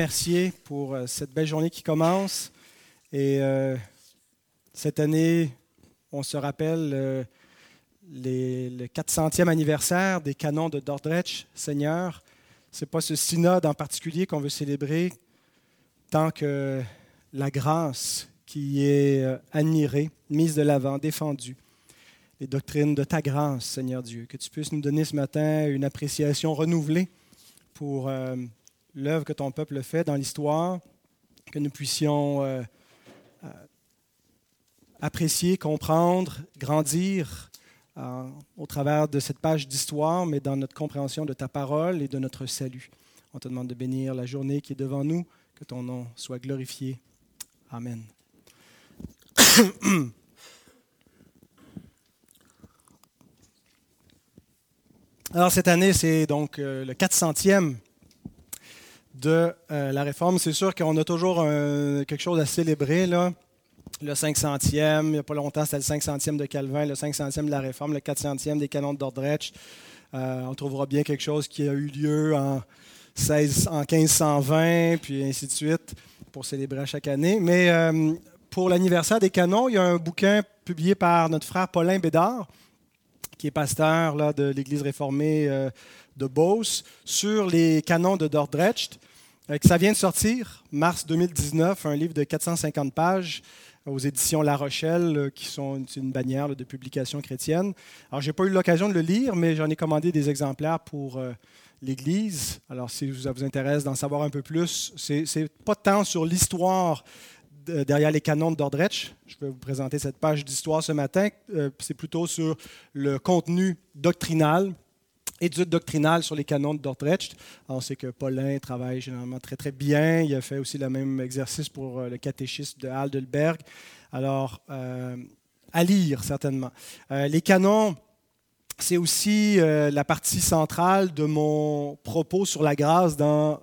remercier pour euh, cette belle journée qui commence. Et euh, cette année, on se rappelle euh, le 400e anniversaire des canons de Dordrecht, Seigneur. Ce n'est pas ce synode en particulier qu'on veut célébrer, tant que la grâce qui est admirée, mise de l'avant, défendue. Les doctrines de ta grâce, Seigneur Dieu. Que tu puisses nous donner ce matin une appréciation renouvelée pour l'œuvre que ton peuple fait dans l'histoire, que nous puissions euh, euh, apprécier, comprendre, grandir euh, au travers de cette page d'histoire, mais dans notre compréhension de ta parole et de notre salut. On te demande de bénir la journée qui est devant nous, que ton nom soit glorifié. Amen. Alors cette année, c'est donc le 400e de euh, la réforme. C'est sûr qu'on a toujours quelque chose à célébrer. Le 500e, il n'y a pas longtemps, c'était le 500e de Calvin, le 500e de la réforme, le 400e des canons de Dordrecht. Euh, on trouvera bien quelque chose qui a eu lieu en, 16, en 1520, puis ainsi de suite, pour célébrer à chaque année. Mais euh, pour l'anniversaire des canons, il y a un bouquin publié par notre frère Paulin Bédard, qui est pasteur là, de l'Église réformée de Beauce, sur les canons de Dordrecht. Euh, ça vient de sortir, mars 2019, un livre de 450 pages aux éditions La Rochelle, euh, qui sont une bannière de publication chrétienne. Alors, je n'ai pas eu l'occasion de le lire, mais j'en ai commandé des exemplaires pour euh, l'Église. Alors, si ça vous intéresse d'en savoir un peu plus, c'est pas tant sur l'histoire derrière les canons de Dordrecht. Je vais vous présenter cette page d'histoire ce matin. c'est plutôt sur le contenu doctrinal étude doctrinale sur les canons de Dordrecht. On sait que Paulin travaille généralement très très bien. Il a fait aussi le même exercice pour euh, le catéchisme de Heidelberg. Alors, euh, à lire certainement. Euh, les canons, c'est aussi la partie centrale de mon propos sur la grâce dans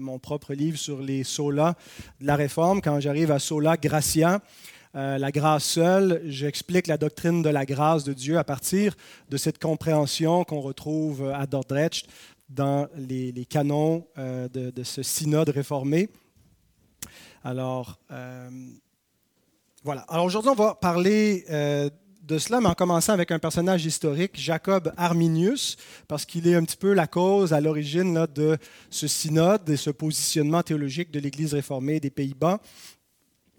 mon propre livre sur les solas de la Réforme. Quand j'arrive à sola gratia, euh, la grâce seule, j'explique la doctrine de la grâce de Dieu à partir de cette compréhension qu'on retrouve à Dordrecht dans les, canons euh, de, ce synode réformé. Alors, euh, voilà. Alors aujourd'hui, on va parler de cela, mais en commençant avec un personnage historique, Jacob Arminius, parce qu'il est un petit peu la cause à l'origine de ce synode et ce positionnement théologique de l'Église réformée des Pays-Bas.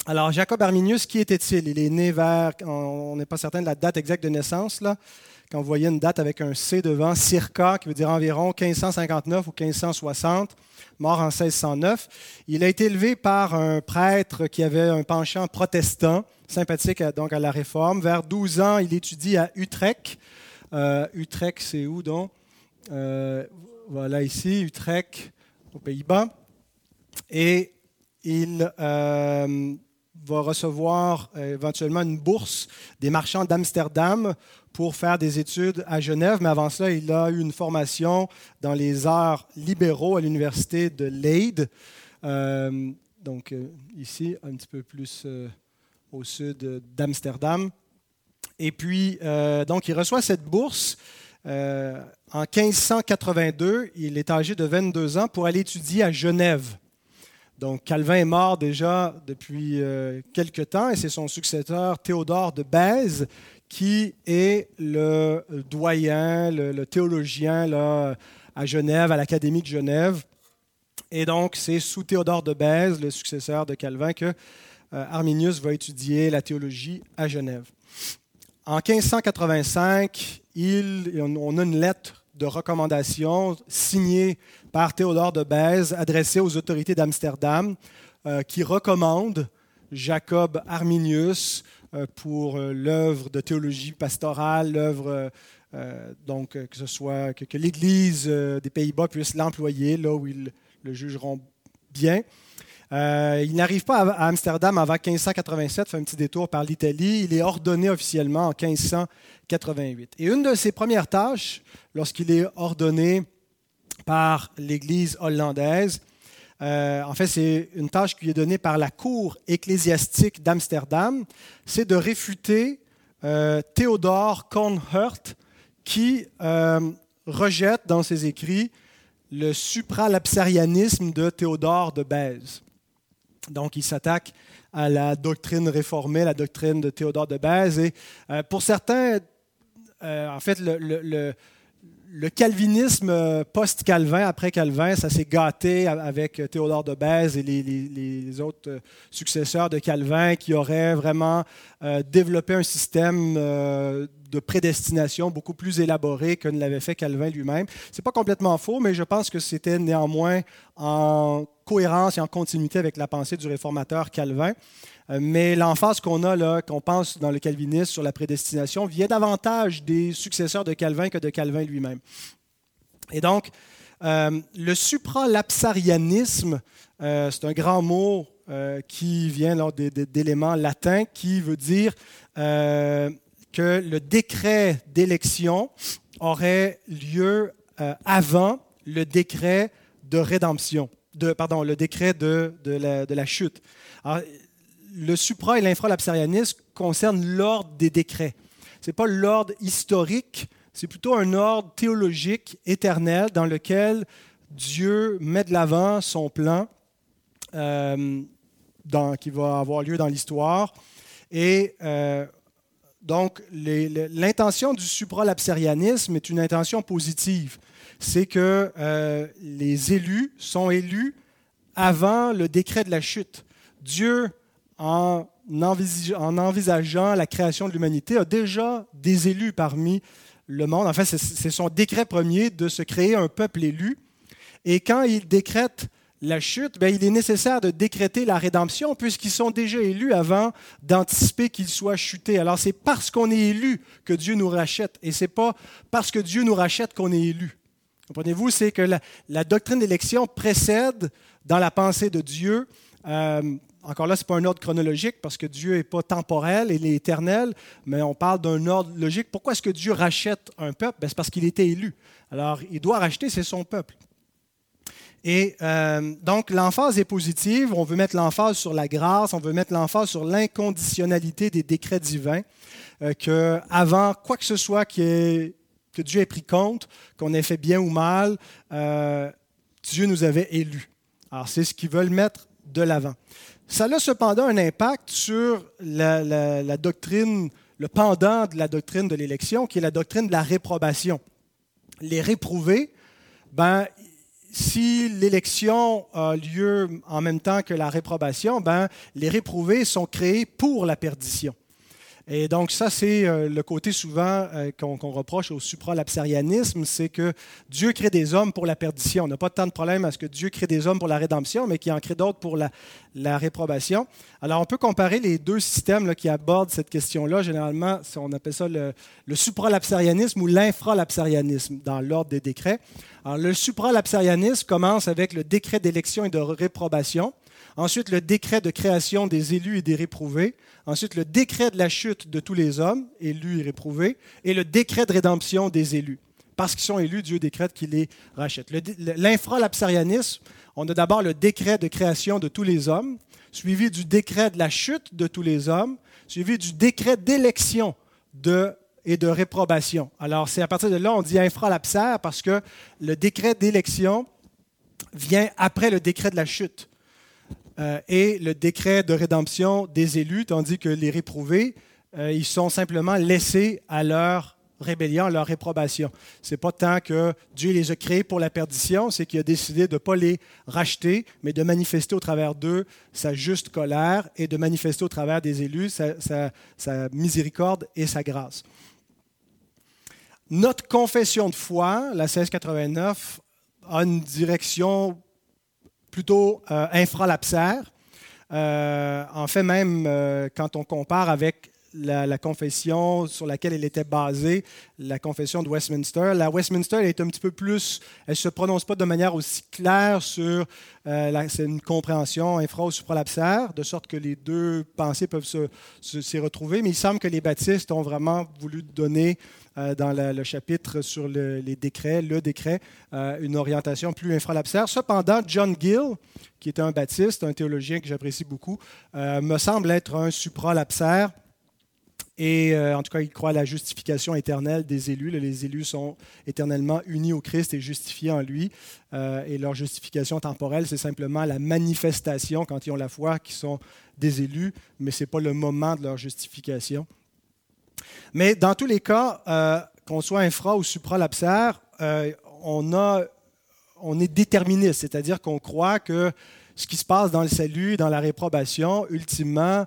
Alors, Jacob Arminius, qui était-il? Il est né vers, on n'est pas certain de la date exacte de naissance, là, quand vous voyez une date avec un C devant, circa, qui veut dire environ 1559 ou 1560, mort en 1609. Il a été élevé par un prêtre qui avait un penchant protestant, sympathique donc à la réforme. Vers 12 ans, il étudie à Utrecht. Euh, Utrecht, c'est où donc? Euh, Voilà ici, Utrecht, aux Pays-Bas. Et il euh, va recevoir euh, éventuellement une bourse des marchands d'Amsterdam pour faire des études à Genève, mais avant cela, il a eu une formation dans les arts libéraux à l'université de Leyde, euh, donc euh, ici, un petit peu plus au sud d'Amsterdam. Et puis, donc, il reçoit cette bourse. en 1582, il est âgé de 22 ans pour aller étudier à Genève. Donc Calvin est mort déjà depuis euh, quelque temps et c'est son successeur Théodore de Bèze qui est le doyen, le, théologien là, à Genève, à l'Académie de Genève. Et donc c'est sous Théodore de Bèze, le successeur de Calvin, que euh, Arminius va étudier la théologie à Genève. En 1585, il, on a une lettre de recommandation signée par Théodore de Bèze adressée aux autorités d'Amsterdam euh, qui recommande Jacob Arminius euh, pour euh, l'œuvre de théologie pastorale, l'œuvre donc que que, l'Église des Pays-Bas puisse l'employer là où ils le jugeront bien. Il n'arrive pas à, Amsterdam avant 1587, fait un petit détour par l'Italie. Il est ordonné officiellement en 1588. Et une de ses premières tâches, lorsqu'il est ordonné par l'Église hollandaise. Euh, en fait, c'est une tâche qui est donnée par la Cour ecclésiastique d'Amsterdam, c'est de réfuter euh, Théodore Kornhert qui euh, rejette dans ses écrits le supralapsarianisme de Théodore de Bèze. Donc, il s'attaque à la doctrine réformée, la doctrine de Théodore de Bèze. Et euh, pour certains, euh, en fait, le, calvinisme post-Calvin, après Calvin, ça s'est gâté avec Théodore de Bèze et les, autres successeurs de Calvin qui auraient vraiment euh, développé un système de prédestination beaucoup plus élaboré que ne l'avait fait Calvin lui-même. Ce n'est pas complètement faux, mais je pense que c'était néanmoins en cohérence et en continuité avec la pensée du réformateur Calvin. Euh, mais l'emphase qu'on a là, qu'on pense dans le calvinisme sur la prédestination, vient davantage des successeurs de Calvin que de Calvin lui-même. Et donc, euh, le supralapsarianisme, euh, c'est un grand mot qui vient d'éléments latins qui veut dire que le décret d'élection aurait lieu euh, avant le décret de rédemption, de, pardon, le décret de, de, la, chute. Le supra et l'infralapsarianisme concernent l'ordre des décrets. Ce n'est pas l'ordre historique, c'est plutôt un ordre théologique éternel dans lequel Dieu met de l'avant son plan euh, qui va avoir lieu dans l'histoire. Et euh, donc, l'intention du supralapsarianisme est une intention positive. C'est que euh, les élus sont élus avant le décret de la chute. Dieu, en, en envisageant la création de l'humanité, a déjà des élus parmi le monde. En fait, c'est son décret premier de se créer un peuple élu. Et quand il décrète la chute, ben, il est nécessaire de décréter la rédemption puisqu'ils sont déjà élus avant d'anticiper qu'ils soient chutés. Alors c'est parce qu'on est élu que Dieu nous rachète et c'est pas parce que Dieu nous rachète qu'on est élu. Comprenez-vous, c'est que la, doctrine d'élection précède dans la pensée de Dieu. Euh, encore là, ce n'est pas un ordre chronologique parce que Dieu n'est pas temporel, il est éternel, mais on parle d'un ordre logique. Pourquoi est-ce que Dieu rachète un peuple? Ben, C'est parce qu'il était élu. Alors, il doit racheter, c'est son peuple. Et euh, donc, l'emphase est positive. On veut mettre l'emphase sur la grâce, on veut mettre l'emphase sur l'inconditionnalité des décrets divins, euh, qu'avant quoi que ce soit que Dieu ait pris compte, qu'on ait fait bien ou mal, euh, Dieu nous avait élus. Alors, c'est ce qu'ils veulent mettre de l'avant. Ça a cependant un impact sur la, doctrine, le pendant de la doctrine de l'élection, qui est la doctrine de la réprobation. Les réprouvés, ben, si l'élection a lieu en même temps que la réprobation, ben, les réprouvés sont créés pour la perdition. Et donc ça, c'est euh, le côté souvent euh, qu'on reproche au supralapsarianisme, c'est que Dieu crée des hommes pour la perdition. On n'a pas tant de problème à ce que Dieu crée des hommes pour la rédemption, mais qu'il en crée d'autres pour la, réprobation. Alors on peut comparer les deux systèmes qui abordent cette question-là. Généralement, on appelle ça le, le supralapsarianisme ou l'infralapsarianisme dans l'ordre des décrets. Alors le supralapsarianisme commence avec le décret d'élection et de réprobation. Ensuite, le décret de création des élus et des réprouvés. Ensuite, le décret de la chute de tous les hommes, élus et réprouvés. Et le décret de rédemption des élus. Parce qu'ils sont élus, Dieu décrète qu'il les rachète. L'infralapsarianisme, on a d'abord le décret de création de tous les hommes, suivi du décret de la chute de tous les hommes, suivi du décret d'élection de et de réprobation. Alors, c'est à partir de là, on dit infralapsaire parce que le décret d'élection vient après le décret de la chute. Euh, et le décret de rédemption des élus, tandis que les réprouvés, euh, ils sont simplement laissés à leur rébellion, à leur réprobation. Ce n'est pas tant que Dieu les a créés pour la perdition, c'est qu'il a décidé de ne pas les racheter, mais de manifester au travers d'eux sa juste colère et de manifester au travers des élus sa, sa miséricorde et sa grâce. Notre confession de foi, la 1689, a une direction plutôt euh, infralapsaire. Euh, en fait, même euh, quand on compare avec la, confession sur laquelle elle était basée, la confession de Westminster. La Westminster elle est un petit peu plus, elle ne se prononce pas de manière aussi claire sur c'est une compréhension infra ou supralapsaire, de sorte que les deux pensées peuvent s'y se, retrouver. Mais il semble que les baptistes ont vraiment voulu donner euh, dans le chapitre sur les décrets, le décret, euh, une orientation plus infralapsaire. Cependant, John Gill, qui est un baptiste, un théologien que j'apprécie beaucoup, euh, me semble être un supralapsaire. Et euh, en tout cas, il croit à la justification éternelle des élus. Les élus sont éternellement unis au Christ et justifiés en lui. Euh, et leur justification temporelle, c'est simplement la manifestation, quand ils ont la foi, qu'ils sont des élus, mais ce n'est pas le moment de leur justification. Mais dans tous les cas, euh, qu'on soit infra ou supralapsaire, on, on est déterministe, c'est-à-dire qu'on croit que ce qui se passe dans le salut, dans la réprobation, ultimement,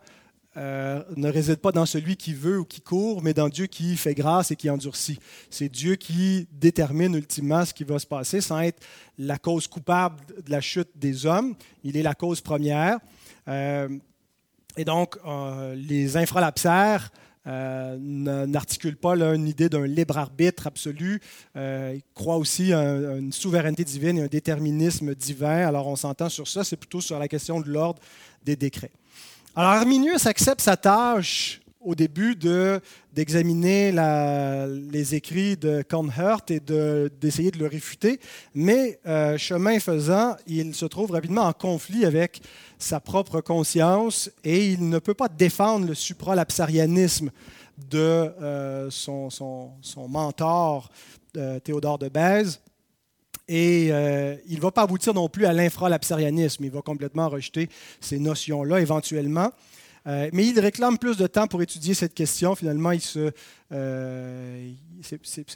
euh, ne réside pas dans celui qui veut ou qui court, mais dans Dieu qui fait grâce et qui endurcit. C'est Dieu qui détermine ultimement ce qui va se passer sans être la cause coupable de la chute des hommes. Il est la cause première. Euh, et donc, euh, les infralapsaires n'articulent pas une idée d'un libre arbitre absolu. ils croient aussi à une souveraineté divine et un déterminisme divin. Alors, on s'entend sur ça. C'est plutôt sur la question de l'ordre des décrets. Alors Arminius accepte sa tâche au début d'examiner les écrits de Kornhert et d'essayer de, le réfuter, mais euh, chemin faisant, il se trouve rapidement en conflit avec sa propre conscience et il ne peut pas défendre le supralapsarianisme de euh, son, son, mentor euh, Théodore de Bèze. Et euh, il ne va pas aboutir non plus à l'infralapsarianisme. Il va complètement rejeter ces notions-là éventuellement. Euh, mais il réclame plus de temps pour étudier cette question. Finalement, ce n'est euh,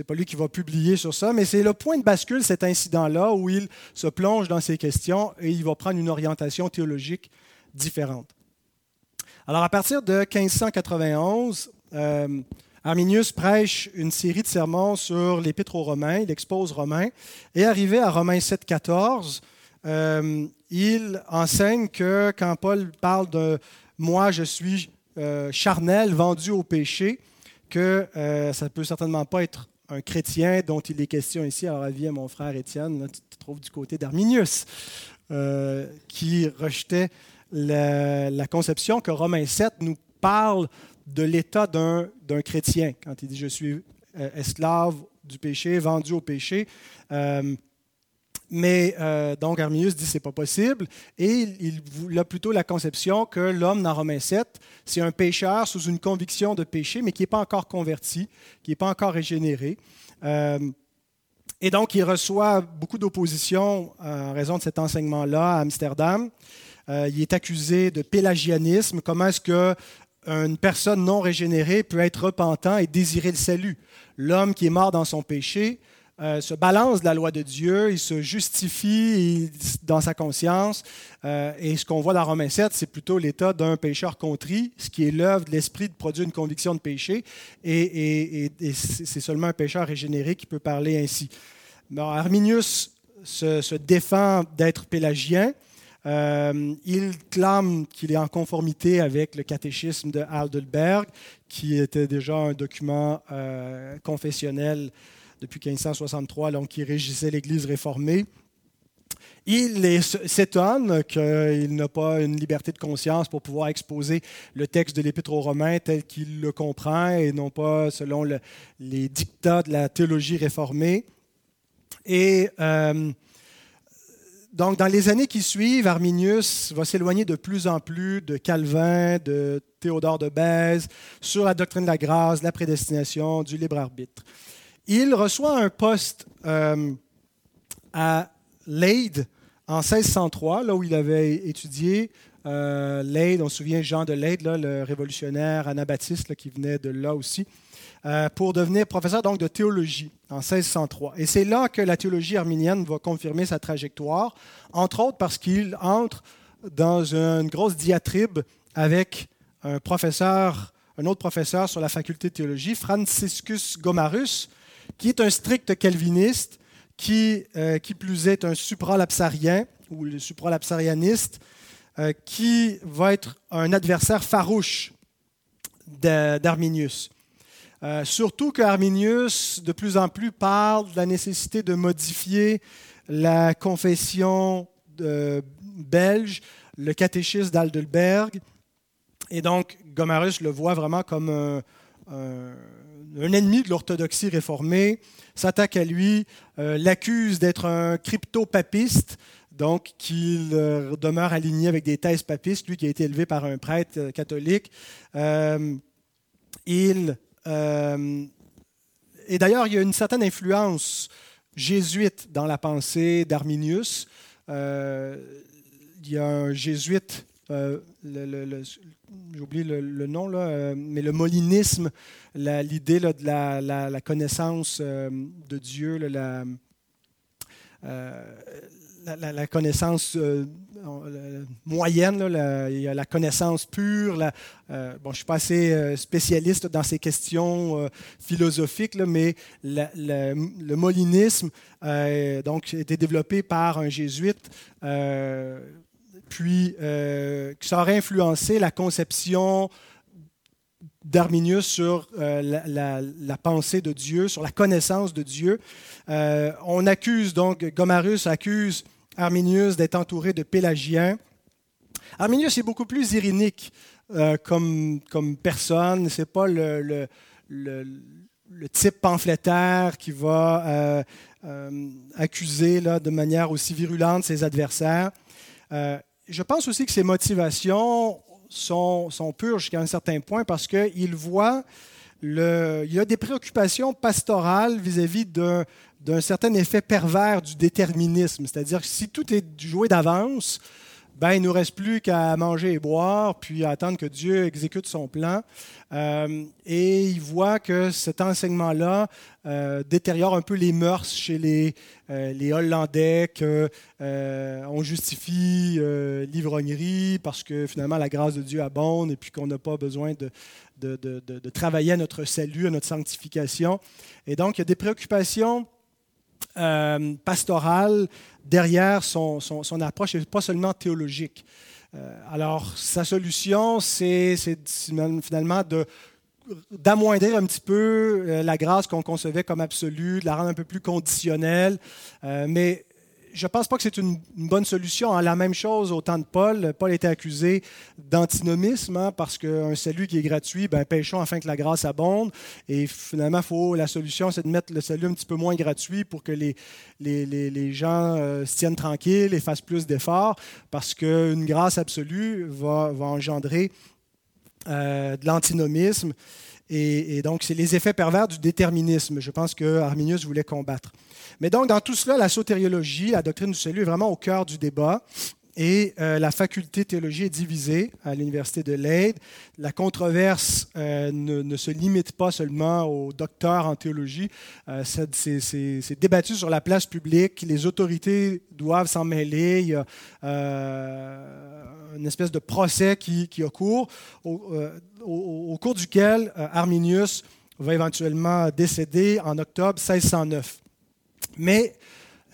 pas lui qui va publier sur ça, mais c'est le point de bascule, cet incident-là, où il se plonge dans ces questions et il va prendre une orientation théologique différente. Alors, à partir de 1591, Arminius prêche une série de sermons sur l'Épître aux Romains, il expose Romains, et arrivé à Romains 7, 14, euh, il enseigne que quand Paul parle de moi, je suis euh, charnel, vendu au péché, que euh, ça ne peut certainement pas être un chrétien dont il est question ici. Alors, avis à mon frère Étienne, tu te trouves du côté d'Arminius, qui rejetait la, la, conception que Romains 7 nous parle de l'état d'un chrétien, quand il dit je suis euh, esclave du péché, vendu au péché. Euh, mais euh, donc Arminius dit c'est pas possible et il, a plutôt la conception que l'homme dans Romains 7, c'est un pécheur sous une conviction de péché, mais qui n'est pas encore converti, qui n'est pas encore régénéré. et donc il reçoit beaucoup d'opposition en raison de cet enseignement-là à Amsterdam. il est accusé de pélagianisme. Comment est-ce que une personne non régénérée peut être repentant et désirer le salut. L'homme qui est mort dans son péché euh, se balance de la loi de Dieu, il se justifie dans sa conscience. Euh, et ce qu'on voit dans Romains 7, c'est plutôt l'état d'un pécheur contrit, ce qui est l'œuvre de l'esprit de produire une conviction de péché. Et, c'est seulement un pécheur régénéré qui peut parler ainsi. Arminius se, se défend d'être pélagien. Euh, il clame qu'il est en conformité avec le catéchisme de Heidelberg, qui était déjà un document euh, confessionnel depuis 1563, donc qui régissait l'Église réformée. Il s'étonne qu'il n'a pas une liberté de conscience pour pouvoir exposer le texte de l'Épître aux Romains tel qu'il le comprend et non pas selon les dictats de la théologie réformée. Et euh, donc, dans les années qui suivent, Arminius va s'éloigner de plus en plus de Calvin, de Théodore de Bèze, sur la doctrine de la grâce, la prédestination, du libre arbitre. Il reçoit un poste euh, à Leyde en 1603, là où il avait étudié. Euh, Leyde, on se souvient Jean de Leyde, le révolutionnaire anabaptiste qui venait de là aussi. Euh, pour devenir professeur donc, de théologie en 1603. Et c'est là que la théologie arminienne va confirmer sa trajectoire, entre autres parce qu'il entre dans une grosse diatribe avec un professeur, un autre professeur sur la faculté de théologie, Franciscus Gomarus, qui est un strict calviniste, qui, euh, qui plus est un supralapsarien ou le supralapsarianiste, euh, qui va être un adversaire farouche d'Arminius. Euh, surtout qu'Arminius, de plus en plus, parle de la nécessité de modifier la confession belge, le catéchisme d'Aldelberg. Et donc, Gomarus le voit vraiment comme un, ennemi de l'orthodoxie réformée, s'attaque à lui, euh, l'accuse d'être un crypto-papiste, donc qu'il euh, demeure aligné avec des thèses papistes, lui qui a été élevé par un prêtre catholique. il, euh, et d'ailleurs, il y a une certaine influence jésuite dans la pensée d'Arminius. Euh, il y a un jésuite, euh, j'oublie le, nom, là, mais le molinisme, l'idée de la, connaissance de Dieu, la, la, connaissance euh, moyenne, il y a la connaissance pure. Euh, bon, je ne suis pas assez euh, spécialiste dans ces questions philosophiques, mais le molinisme donc, a été développé par un jésuite, puis ça aurait influencé la conception d'Arminius sur la, la, pensée de Dieu, sur la connaissance de Dieu. on accuse donc, Gomarus accuse Arminius d'être entouré de pélagiens. Arminius est beaucoup plus irénique euh, comme, comme personne. Ce n'est pas le, le, type pamphlétaire qui va euh, euh, accuser là, de manière aussi virulente ses adversaires. je pense aussi que ses motivations sont, sont pures jusqu'à un certain point parce qu'il voit le, il y a des préoccupations pastorales vis-à-vis d'un d'un certain effet pervers du déterminisme. C'est-à-dire que si tout est joué d'avance, ben, il ne nous reste plus qu'à manger et boire, puis à attendre que Dieu exécute son plan. Euh, et il voit que cet enseignement-là euh, détériore un peu les mœurs chez les, euh, Hollandais, qu'on justifie l'ivrognerie parce que finalement la grâce de Dieu abonde et puis qu'on n'a pas besoin de, travailler à notre salut, à notre sanctification. Et donc, il y a des préoccupations euh, pastorale derrière son, son, approche et pas seulement théologique. Euh, alors, sa solution, c'est finalement de d'amoindrir un petit peu euh, la grâce qu'on concevait comme absolue, de la rendre un peu plus conditionnelle, mais je ne pense pas que c'est une, bonne solution. Hein. La même chose au temps de Paul. Paul était accusé d'antinomisme hein, parce qu'un salut qui est gratuit, ben, pêchons afin que la grâce abonde. Et finalement, faut, la solution, c'est de mettre le salut un petit peu moins gratuit pour que les, les, les, gens euh, se tiennent tranquilles et fassent plus d'efforts parce qu'une grâce absolue va, va engendrer euh, de l'antinomisme. Et, donc, c'est les effets pervers du déterminisme, je pense que Arminius voulait combattre. Mais donc, dans tout cela, la sotériologie, la doctrine du salut est vraiment au cœur du débat. Et euh, la faculté de théologie est divisée à l'Université de Leyde. La controverse euh, ne, se limite pas seulement aux docteurs en théologie. Euh, c'est débattu sur la place publique. Les autorités doivent s'en mêler. Il y a une espèce de procès qui, qui a cours, au, au cours duquel Arminius va éventuellement décéder en octobre 1609. Mais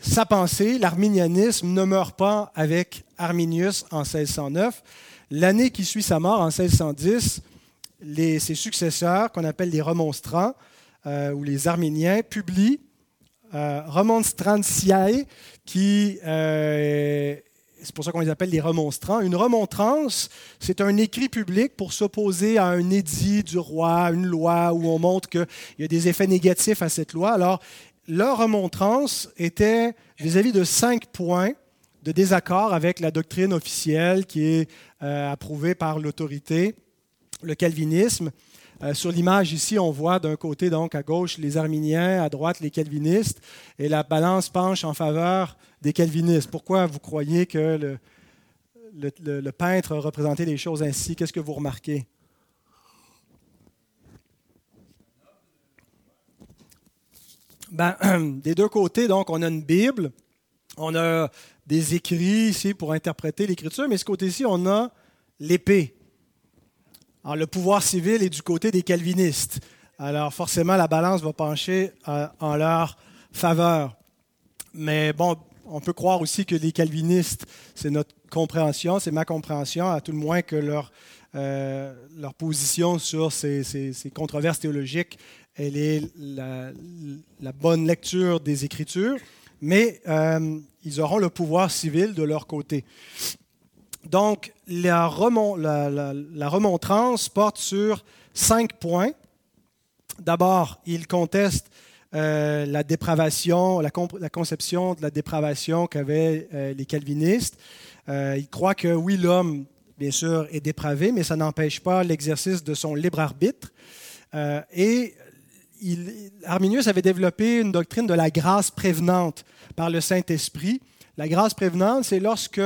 sa pensée, l'arminianisme, ne meurt pas avec Arminius en 1609. L'année qui suit sa mort, en 1610, ses successeurs, qu'on appelle les remonstrants euh, ou les arminiens, publient euh, Remonstrantiae, qui euh, c'est pour ça qu'on les appelle les remonstrants. Une remontrance, c'est un écrit public pour s'opposer à un édit du roi, une loi où on montre qu'il y a des effets négatifs à cette loi. Alors, leur remontrance était vis-à-vis de cinq points de désaccord avec la doctrine officielle qui est euh, approuvée par l'autorité, le calvinisme. Euh, sur l'image ici, on voit d'un côté, donc à gauche, les arminiens, à droite, les calvinistes, et la balance penche en faveur des calvinistes. Pourquoi vous croyez que le, peintre représentait les choses ainsi? Qu'est-ce que vous remarquez? Ben, des deux côtés, donc, on a une Bible, on a des écrits ici pour interpréter l'Écriture, mais ce côté-ci, on a l'épée. Le pouvoir civil est du côté des calvinistes. Alors, forcément, la balance va pencher euh, en leur faveur. Mais bon, on peut croire aussi que les calvinistes, c'est notre compréhension, c'est ma compréhension, à tout le moins que leur, euh, leur position sur ces, ces controverses théologiques elle est la, bonne lecture des Écritures, mais euh, ils auront le pouvoir civil de leur côté. Donc, la, remontrance porte sur cinq points. D'abord, ils contestent euh, la dépravation, la, conception de la dépravation qu'avaient euh, les calvinistes. ils croient que oui, l'homme, bien sûr, est dépravé, mais ça n'empêche pas l'exercice de son libre arbitre. et Arminius avait développé une doctrine de la grâce prévenante par le Saint-Esprit. La grâce prévenante, c'est lorsque,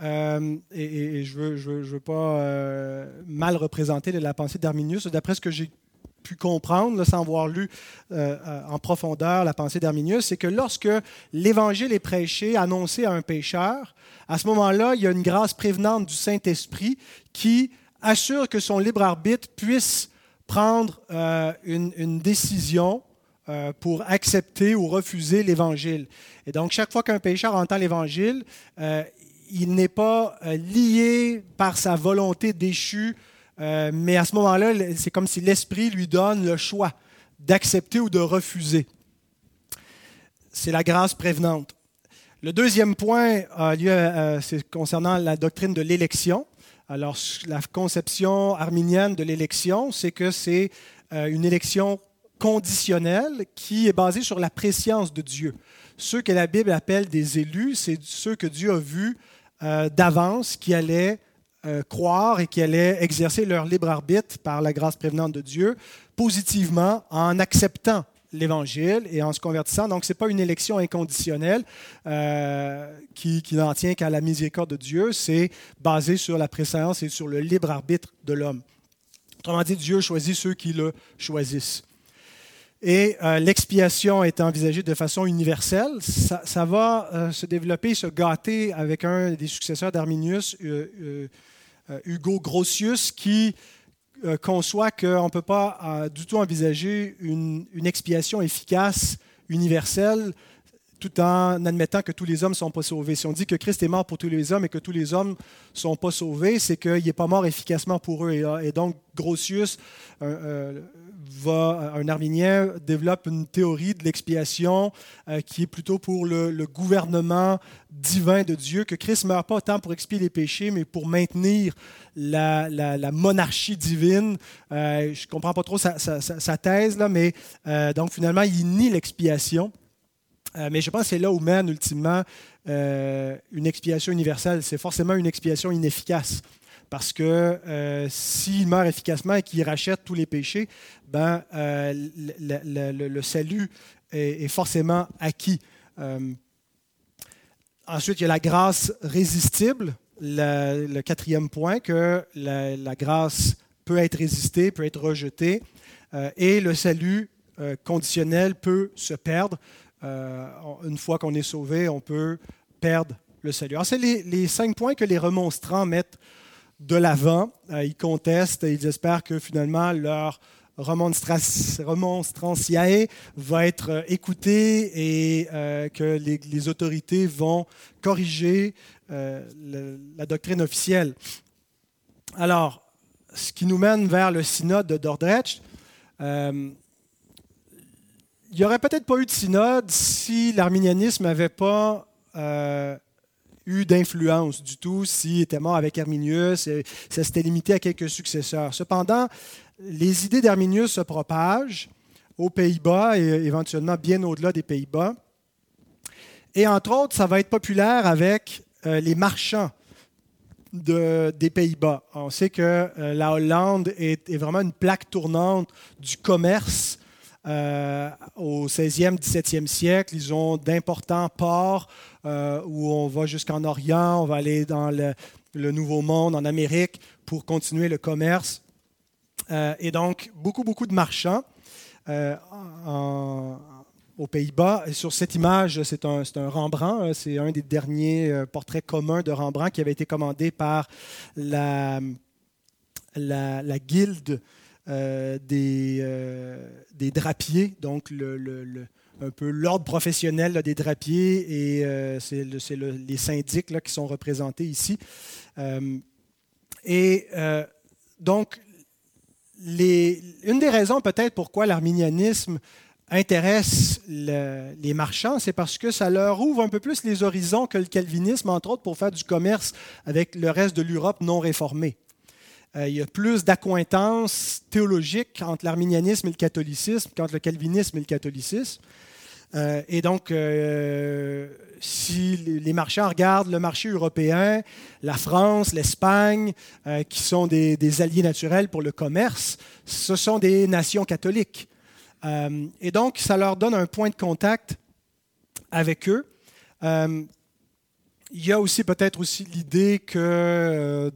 et, je ne veux, pas mal représenter la pensée d'Arminius, d'après ce que j'ai pu comprendre, sans avoir lu euh, euh, en profondeur la pensée d'Arminius, c'est que lorsque l'Évangile est prêché, annoncé à un pécheur, à ce moment-là, il y a une grâce prévenante du Saint-Esprit qui assure que son libre arbitre puisse prendre euh, une, décision pour accepter ou refuser l'Évangile. Et donc, chaque fois qu'un pécheur entend l'Évangile, il n'est pas lié par sa volonté déchue euh, mais à ce moment-là, c'est comme si l'Esprit lui donne le choix d'accepter ou de refuser. C'est la grâce prévenante. Le deuxième point euh, c'est concernant la doctrine de l'élection. Alors, la conception arminienne de l'élection, c'est que c'est euh, une élection conditionnelle qui est basée sur la préscience de Dieu. Ceux que la Bible appelle des élus, c'est ceux que Dieu a vus d'avance qui allaient euh, croire et qui allaient exercer leur libre arbitre par la grâce prévenante de Dieu positivement en acceptant l'Évangile et en se convertissant. Donc, ce n'est pas une élection inconditionnelle euh, qui, n'en tient qu'à la miséricorde de Dieu, c'est basé sur la présence et sur le libre arbitre de l'homme. Autrement dit, Dieu choisit ceux qui le choisissent. Et euh, l'expiation est envisagée de façon universelle. Ça, va se développer, se gâter avec un des successeurs d'Arminius, euh, Hugo Grotius, qui euh, conçoit qu'on ne peut pas euh, du tout envisager une, expiation efficace, universelle, tout en admettant que tous les hommes ne sont pas sauvés. Si on dit que Christ est mort pour tous les hommes et que tous les hommes ne sont pas sauvés, c'est qu'il n'est pas mort efficacement pour eux. Et, donc, Grotius va, un arminien développe une théorie de l'expiation euh, qui est plutôt pour le, gouvernement divin de Dieu, que Christ ne meurt pas tant pour expier les péchés, mais pour maintenir la, monarchie divine. Euh, je ne comprends pas trop sa, thèse, là, mais euh, donc finalement, il nie l'expiation. Mais je pense que c'est là où mène ultimement une expiation universelle. C'est forcément une expiation inefficace. Parce que euh, s'il meurt efficacement et qu'il rachète tous les péchés, ben, euh, le, salut est, forcément acquis. Euh, ensuite, il y a la grâce résistible, le, quatrième point, que la, grâce peut être résistée, peut être rejetée, et le salut conditionnel peut se perdre. Une fois qu'on est sauvé, on peut perdre le salut. Alors, c'est les, cinq points que les remonstrants mettent de l'avant. Euh, ils contestent et ils espèrent que finalement leur remonstranciae va être euh, écouté et euh, que les, autorités vont corriger la doctrine officielle. Alors, ce qui nous mène vers le synode de Dordrecht, il n'y aurait peut-être pas eu de synode si l'arminianisme n'avait pas eu d'influence du tout s'il était mort avec Arminius. Ça s'était limité à quelques successeurs. Cependant, les idées d'Arminius se propagent aux Pays-Bas et éventuellement bien au-delà des Pays-Bas. Et entre autres, ça va être populaire avec euh, les marchands des Pays-Bas. On sait que euh, la Hollande est, vraiment une plaque tournante du commerce euh, au 16e, 17e siècle. Ils ont d'importants ports euh, où on va jusqu'en Orient, on va aller dans le, Nouveau Monde, en Amérique, pour continuer le commerce. Euh, et donc, beaucoup, beaucoup de marchands aux Pays-Bas. Sur cette image, c'est un, Rembrandt. C'est un des derniers portraits communs de Rembrandt qui avait été commandé par la, la guilde euh, des, euh, des, drapiers, donc le, un peu l'ordre professionnel des drapiers, et euh, c'est les syndics là, qui sont représentés ici. et donc, les, une des raisons peut-être pourquoi l'arminianisme intéresse les marchands, c'est parce que ça leur ouvre un peu plus les horizons que le calvinisme, entre autres pour faire du commerce avec le reste de l'Europe non réformée. Euh, il y a plus d'accointances théologiques entre l'arminianisme et le catholicisme qu'entre le calvinisme et le catholicisme. et donc, si les marchands regardent le marché européen, la France, l'Espagne, qui sont des, alliés naturels pour le commerce, ce sont des nations catholiques. et donc, ça leur donne un point de contact avec eux. il y a aussi peut-être aussi l'idée que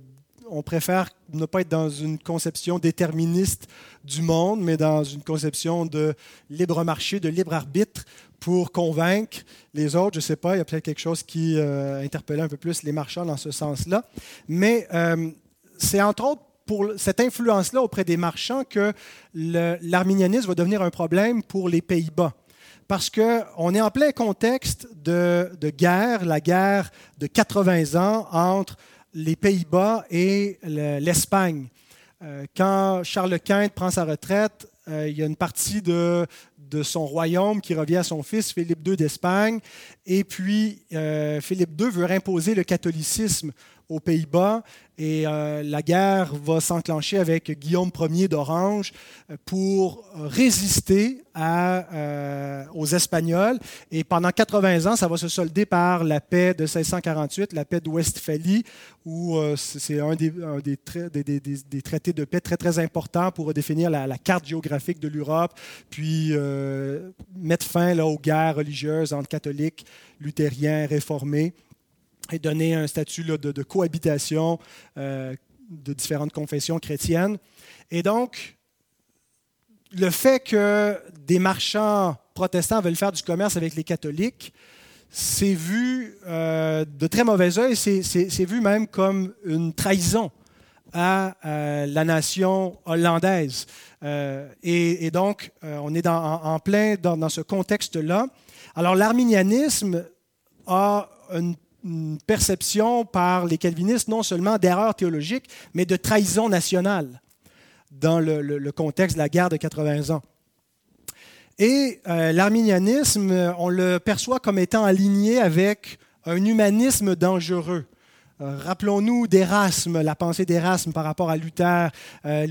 on préfère ne pas être dans une conception déterministe du monde, mais dans une conception de libre marché, de libre arbitre pour convaincre les autres. Je ne sais pas, il y a peut-être quelque chose qui euh, interpellait un peu plus les marchands dans ce sens-là. Mais euh, c'est entre autres pour cette influence-là auprès des marchands que l'arminianisme va devenir un problème pour les Pays-Bas parce qu'on est en plein contexte de, de, guerre, la guerre de 80 ans entre les Pays-Bas et l'Espagne. Euh, quand Charles Quint prend sa retraite, euh, il y a une partie de, son royaume qui revient à son fils Philippe II d'Espagne. Et puis, euh, Philippe II veut imposer le catholicisme aux Pays-Bas et euh, la guerre va s'enclencher avec Guillaume Ier d'Orange euh, pour résister euh, aux Espagnols. Et pendant 80 ans, ça va se solder par la paix de 1648, la paix de Westphalie, où c'est un, des, des, traités de paix très, très importants pour définir la, la carte géographique de l'Europe, puis mettre fin là, aux guerres religieuses entre catholiques, luthériens, réformés et donner un statut de, cohabitation euh, de différentes confessions chrétiennes. Et donc, le fait que des marchands protestants veulent faire du commerce avec les catholiques, c'est vu euh, de très mauvais oeil, c'est vu même comme une trahison à euh, la nation hollandaise. Et, donc, on est en, plein dans, dans ce contexte-là. Alors, l'arminianisme a une perception par les calvinistes non seulement d'erreur théologique, mais de trahison nationale dans le, contexte de la guerre de 80 ans. Et euh, l'arminianisme, on le perçoit comme étant aligné avec un humanisme dangereux. Euh, rappelons-nous d'Erasme, la pensée d'Erasme par rapport à Luther, euh,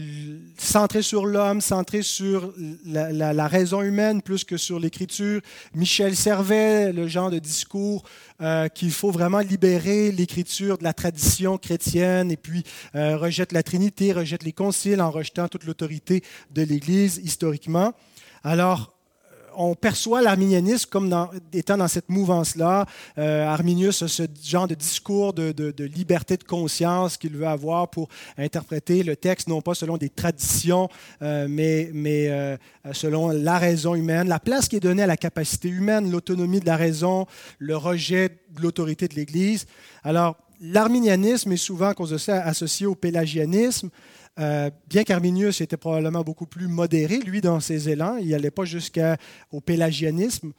centré sur l'homme, centré sur la, raison humaine plus que sur l'écriture. Michel Servet, le genre de discours euh, qu'il faut vraiment libérer l'écriture de la tradition chrétienne et puis rejette la Trinité, rejette les conciles en rejetant toute l'autorité de l'Église historiquement. Alors, on perçoit l'arminianisme comme étant dans cette mouvance-là. Euh, Arminius a ce genre de discours de, liberté de conscience qu'il veut avoir pour interpréter le texte, non pas selon des traditions, euh, mais, euh, selon la raison humaine, la place qui est donnée à la capacité humaine, l'autonomie de la raison, le rejet de l'autorité de l'Église. Alors, l'arminianisme est souvent, à cause de associé au pélagianisme. Euh, bien qu'Arminius était probablement beaucoup plus modéré, lui, dans ses élans, il n'allait pas jusqu'au pélagianisme.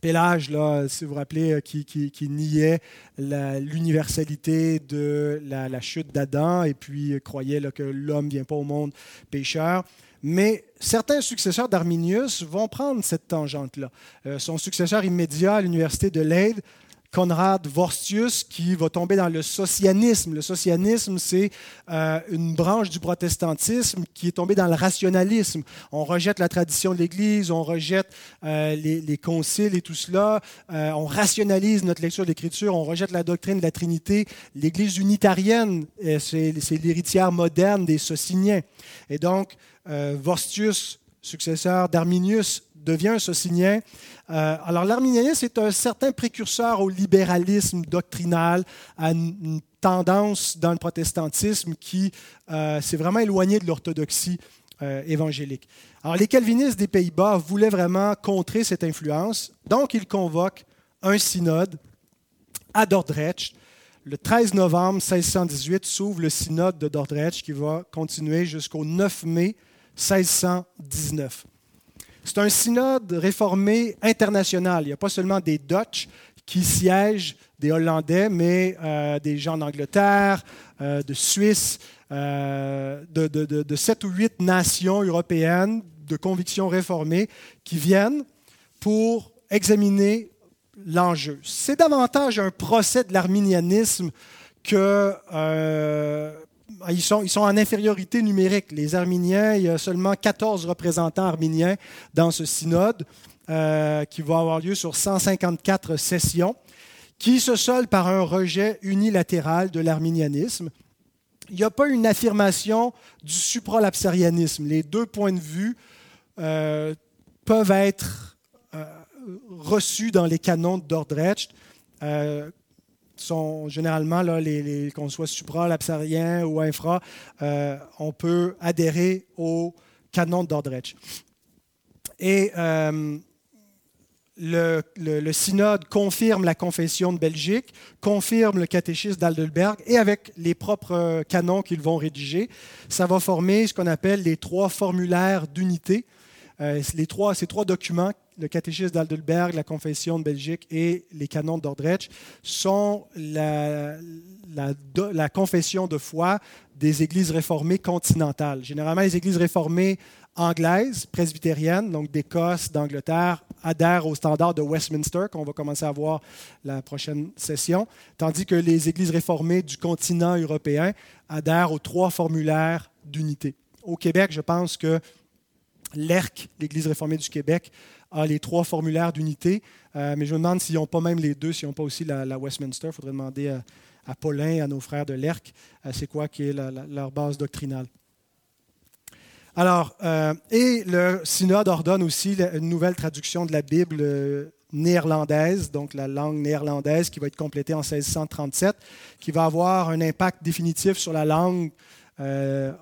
Pélage, là, si vous vous rappelez, euh, qui, niait l'universalité de la, chute d'Adam et puis croyait que l'homme ne vient pas au monde pécheur. Mais certains successeurs d'Arminius vont prendre cette tangente-là. Euh, son successeur immédiat à l'université de Leyde Conrad Vorstius qui va tomber dans le socianisme. Le socianisme, c'est euh, une branche du protestantisme qui est tombée dans le rationalisme. On rejette la tradition de l'Église, on rejette euh, les, conciles et tout cela, euh, on rationalise notre lecture de l'Écriture, on rejette la doctrine de la Trinité. L'Église unitarienne, c'est l'héritière moderne des sociniens. Et donc, Vorstius, successeur d'Arminius, devient un socinien. Euh, alors l'arminianisme est un certain précurseur au libéralisme doctrinal, à une, tendance dans le protestantisme qui euh, s'est vraiment éloignée de l'orthodoxie euh, évangélique. Alors les calvinistes des Pays-Bas voulaient vraiment contrer cette influence, donc ils convoquent un synode à Dordrecht. Le 13 novembre 1618 s'ouvre le synode de Dordrecht qui va continuer jusqu'au 9 mai 1619. C'est un synode réformé international. Il n'y a pas seulement des Dutch qui siègent, des Hollandais, mais euh, des gens d'Angleterre, euh, de Suisse, euh, de, sept ou huit nations européennes de conviction réformée qui viennent pour examiner l'enjeu. C'est davantage un procès de l'arminianisme que ils sont, ils sont en infériorité numérique. Les Arméniens, il y a seulement 14 représentants arméniens dans ce synode euh, qui va avoir lieu sur 154 sessions, qui se solde par un rejet unilatéral de l'arménianisme. Il n'y a pas une affirmation du supralapsarianisme. Les deux points de vue euh, peuvent être euh, reçus dans les canons d'Ordrecht sont généralement, là, qu'on soit supra-lapsarien ou infra, euh, on peut adhérer au canon d'Ordrecht. Et euh, le, synode confirme la confession de Belgique, confirme le catéchisme d'Aldelberg, et avec les propres canons qu'ils vont rédiger, ça va former ce qu'on appelle les trois formulaires d'unité. Euh, les trois, ces trois documents le catéchisme d'Aldelberg, la confession de Belgique et les canons d'Ordrecht sont la, la, confession de foi des églises réformées continentales. Généralement, les églises réformées anglaises, presbytériennes, donc d'Écosse, d'Angleterre, adhèrent au standard de Westminster, qu'on va commencer à voir la prochaine session, tandis que les églises réformées du continent européen adhèrent aux trois formulaires d'unité. Au Québec, je pense que l'ERC, l'Église réformée du Québec, a les trois formulaires d'unité, euh, mais je me demande s'ils n'ont pas même les deux, s'ils n'ont pas aussi la, Westminster. Il faudrait demander à, Paulin à nos frères de l'ERC, euh, c'est quoi qui est leur base doctrinale. Alors, euh, et le synode ordonne aussi une nouvelle traduction de la Bible néerlandaise, donc la langue néerlandaise qui va être complétée en 1637, qui va avoir un impact définitif sur la langue euh,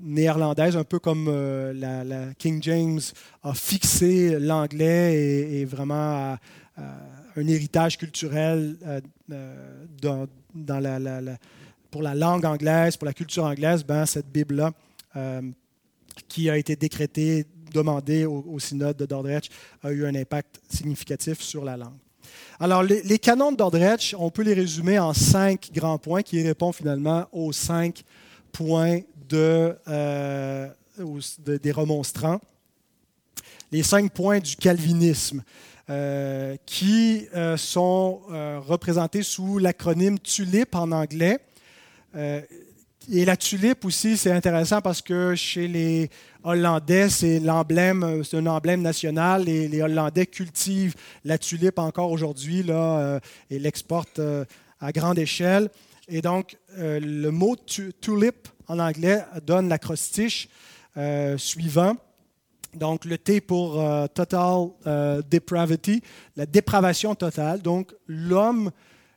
néerlandaise, un peu comme euh, la, King James a fixé l'anglais et, vraiment un héritage culturel euh, pour la langue anglaise, pour la culture anglaise, ben, cette Bible-là, qui a été décrétée, demandée au, synode de Dordrecht, a eu un impact significatif sur la langue. Alors, les canons de Dordrecht, on peut les résumer en cinq grands points qui répondent finalement aux cinq points euh, de, des remonstrants, les cinq points du calvinisme, euh, qui euh, sont représentés sous l'acronyme TULIP en anglais. et la tulipe aussi, c'est intéressant parce que chez les Hollandais, c'est l'emblème, c'est un emblème national et les Hollandais cultivent la tulipe encore aujourd'hui là, et l'exportent à grande échelle. Et donc, euh, le mot tulip en anglais donne l'acrostiche euh, suivant. Donc, le T pour euh, total depravity, la dépravation totale. Donc, l'homme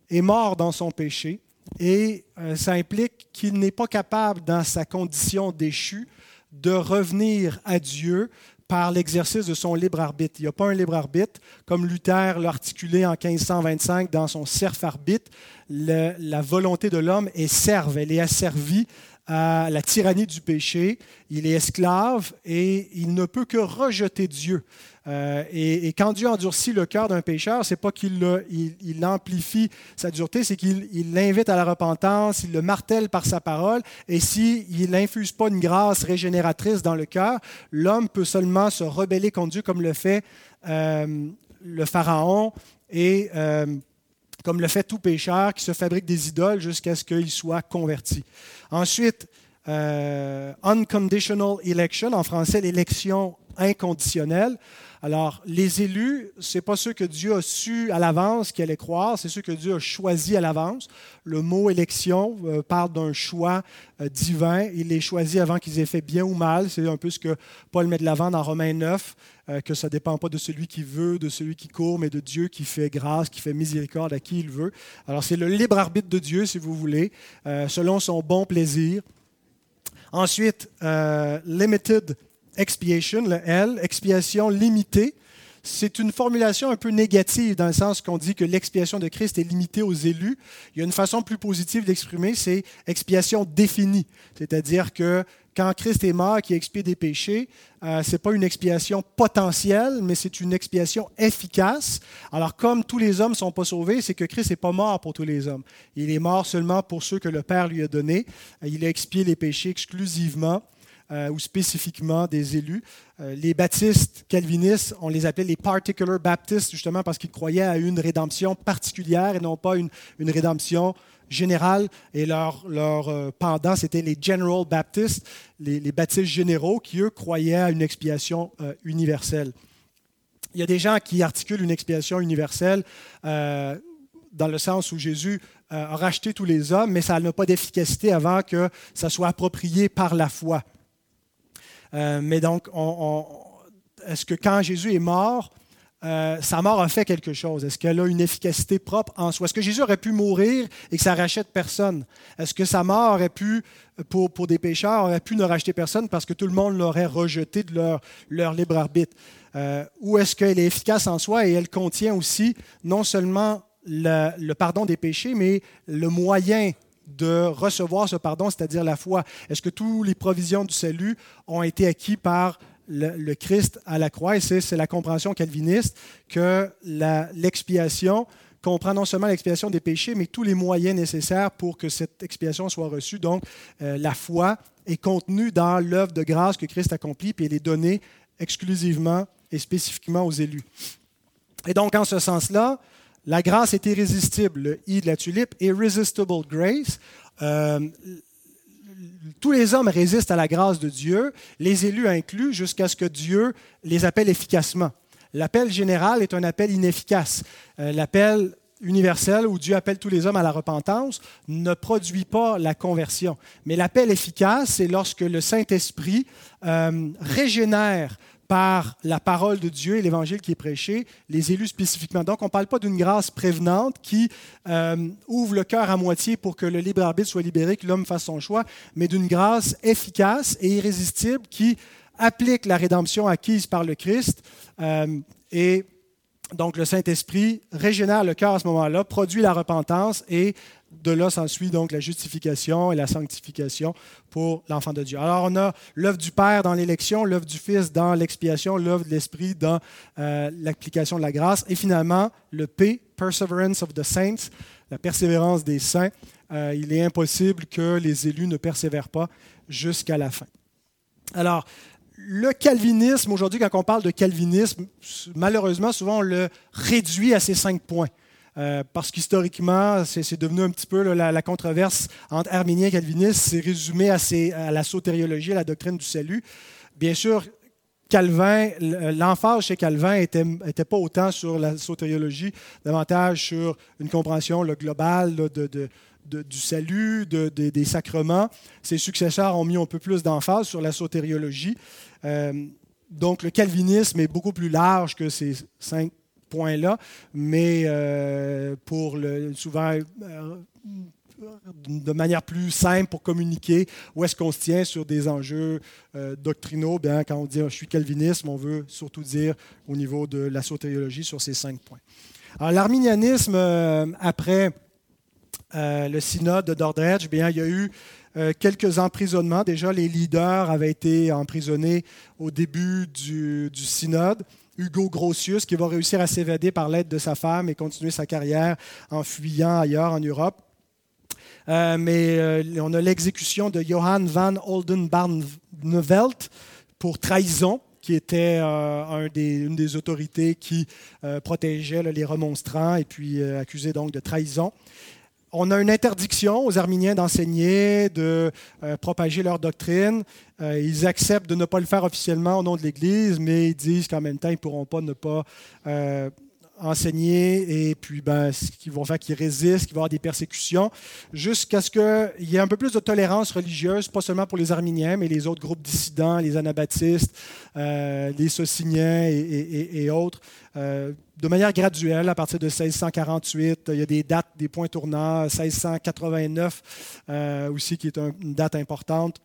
est mort dans son péché et ça implique qu'il n'est pas capable, dans sa condition déchue, de revenir à Dieu par l'exercice de son libre arbitre. Il n'y a pas un libre arbitre, comme Luther l'a articulé en 1525 dans son Cerf arbitre. la volonté de l'homme est serve, elle est asservie à la tyrannie du péché. Il est esclave et il ne peut que rejeter Dieu. Euh, et, quand Dieu endurcit le cœur d'un pécheur, c'est pas qu'il il, amplifie sa dureté, c'est qu'il l'invite à la repentance, il le martèle par sa parole. Et s'il n'infuse pas une grâce régénératrice dans le cœur, l'homme peut seulement se rebeller contre Dieu comme le fait euh, le Pharaon et euh, comme le fait tout pécheur qui se fabrique des idoles jusqu'à ce qu'il soit converti. Ensuite, unconditional election, en français l'élection inconditionnelle. Alors, les élus, ce n'est pas ceux que Dieu a su à l'avance qu'ils allaient croire, c'est ceux que Dieu a choisis à l'avance. Le mot élection euh, parle d'un choix euh, divin. Il les choisit avant qu'ils aient fait bien ou mal. C'est un peu ce que Paul met de l'avant dans Romains 9, euh, que ça ne dépend pas de celui qui veut, de celui qui court, mais de Dieu qui fait grâce, qui fait miséricorde à qui il veut. Alors, c'est le libre arbitre de Dieu, si vous voulez, selon son bon plaisir. Ensuite, limited expiation, le L, expiation limitée, c'est une formulation un peu négative dans le sens qu'on dit que l'expiation de Christ est limitée aux élus. Il y a une façon plus positive d'exprimer, c'est expiation définie. C'est-à-dire que quand Christ est mort, qui expie des péchés, euh, ce n'est pas une expiation potentielle, mais c'est une expiation efficace. Alors, comme tous les hommes ne sont pas sauvés, c'est que Christ n'est pas mort pour tous les hommes. Il est mort seulement pour ceux que le Père lui a donnés. Il a expié les péchés exclusivement ou spécifiquement des élus. les baptistes calvinistes, on les appelait les particular Baptists, justement parce qu'ils croyaient à une rédemption particulière et non pas une, une rédemption générale. Et leur, leur pendant, c'était les General Baptists, les, les, baptistes généraux, qui, eux, croyaient à une expiation universelle. Il y a des gens qui articulent une expiation universelle euh, dans le sens où Jésus euh, a racheté tous les hommes, mais ça n'a pas d'efficacité avant que ça soit approprié par la foi. Euh, mais donc, est-ce que quand Jésus est mort, sa mort a fait quelque chose? Est-ce qu'elle a une efficacité propre en soi? Est-ce que Jésus aurait pu mourir et que ça rachète personne? Est-ce que sa mort aurait pu, pour, pour des pécheurs, aurait pu ne racheter personne parce que tout le monde l'aurait rejeté de leur, leur libre arbitre? euh, ou est-ce qu'elle est efficace en soi et elle contient aussi non seulement le, pardon des péchés, mais le moyen de recevoir ce pardon, c'est-à-dire la foi. Est-ce que toutes les provisions du salut ont été acquises par le, Christ à la croix? Et c'est la compréhension calviniste que l'expiation comprend non seulement l'expiation des péchés, mais tous les moyens nécessaires pour que cette expiation soit reçue. Donc, euh, la foi est contenue dans l'œuvre de grâce que Christ accomplit, puis elle est donnée exclusivement et spécifiquement aux élus. Et donc, en ce sens-là, la grâce est irrésistible. Le I de la tulipe, irresistible grace. Euh, tous les hommes résistent à la grâce de Dieu, les élus inclus, jusqu'à ce que Dieu les appelle efficacement. L'appel général est un appel inefficace. Euh, l'appel universel où Dieu appelle tous les hommes à la repentance ne produit pas la conversion. Mais l'appel efficace, c'est lorsque le Saint-Esprit euh, régénère par la parole de Dieu et l'évangile qui est prêché, les élus spécifiquement. Donc, on ne parle pas d'une grâce prévenante qui euh, ouvre le cœur à moitié pour que le libre arbitre soit libéré, que l'homme fasse son choix, mais d'une grâce efficace et irrésistible qui applique la rédemption acquise par le Christ euh, et donc, le Saint-Esprit régénère le cœur à ce moment-là, produit la repentance et de là s'ensuit donc la justification et la sanctification pour l'enfant de Dieu. Alors, on a l'œuvre du Père dans l'élection, l'œuvre du Fils dans l'expiation, l'œuvre de l'Esprit dans euh, l'application de la grâce et finalement le P, Perseverance of the Saints, la persévérance des saints. Euh, il est impossible que les élus ne persévèrent pas jusqu'à la fin. Alors, le calvinisme, aujourd'hui, quand on parle de calvinisme, malheureusement, souvent on le réduit à ces cinq points. Euh, parce qu'historiquement, c'est devenu un petit peu la, controverse entre arméniens et calvinistes, c'est résumé à, à, la sotériologie, à la doctrine du salut. Bien sûr, Calvin, l'emphase chez Calvin n'était pas autant sur la sotériologie, davantage sur une compréhension globale du salut, des sacrements. Ses successeurs ont mis un peu plus d'emphase sur la sotériologie. Euh, donc, le calvinisme est beaucoup plus large que ces cinq points-là, mais euh, pour souvent euh, de manière plus simple pour communiquer où est-ce qu'on se tient sur des enjeux doctrinaux? Bien, quand on dit je suis calviniste, on veut surtout dire au niveau de la sotériologie sur ces cinq points. Alors, l'arminianisme, après le synode de Dordrecht, bien, il y a eu euh, quelques emprisonnements. Déjà, les leaders avaient été emprisonnés au début du, synode. Hugo Grotius, qui va réussir à s'évader par l'aide de sa femme et continuer sa carrière en fuyant ailleurs en Europe. Euh, mais euh, on a l'exécution de Johann van Oldenbarnevelt pour trahison, qui était un des, une des autorités qui protégeait les remonstrants et puis accusé donc de trahison on a une interdiction aux Arméniens d'enseigner, de euh, propager leur doctrine. Euh, ils acceptent de ne pas le faire officiellement au nom de l'Église, mais ils disent qu'en même temps, ils ne pourront pas ne pas euh, enseigner et puis ben, ce qu'ils vont faire qu'ils résistent, qu'il va y avoir des persécutions, jusqu'à ce qu'il y ait un peu plus de tolérance religieuse, pas seulement pour les Arméniens, mais les autres groupes dissidents, les Anabaptistes, les Sociniens et, autres de manière graduelle, à partir de 1648, il y a des dates, des points tournants, 1689 euh, aussi, qui est une date importante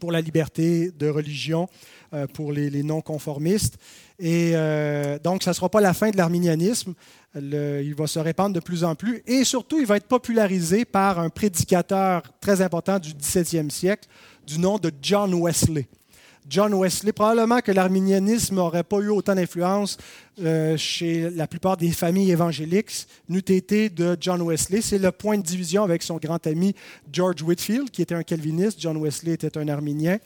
pour la liberté de religion euh, pour les, non-conformistes. Et euh, donc, ça ne sera pas la fin de l'arminianisme. il va se répandre de plus en plus. Et surtout, il va être popularisé par un prédicateur très important du XVIIe siècle du nom de John Wesley. John Wesley. Probablement que l'arminianisme n'aurait pas eu autant d'influence euh, chez la plupart des familles évangéliques n'eût été de John Wesley. C'est le point de division avec son grand ami George Whitfield, qui était un calviniste. John Wesley était un arminien.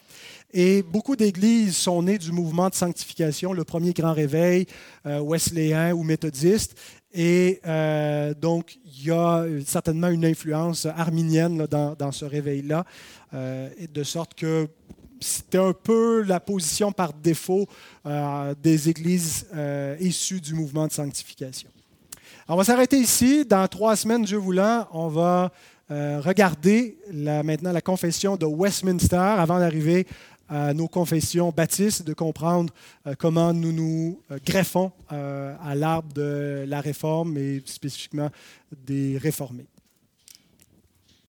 Et beaucoup d'églises sont nées du mouvement de sanctification, le premier grand réveil euh, wesleyen ou méthodiste. Et euh, donc, il y a certainement une influence arminienne dans, ce réveil-là, de sorte que c'était un peu la position par défaut des églises issues du mouvement de sanctification. on va s'arrêter ici. Dans trois semaines, Dieu voulant, on va regarder maintenant la confession de Westminster avant d'arriver à nos confessions baptistes, de comprendre euh, comment nous nous euh, greffons euh, à l'arbre de la réforme et spécifiquement des réformés.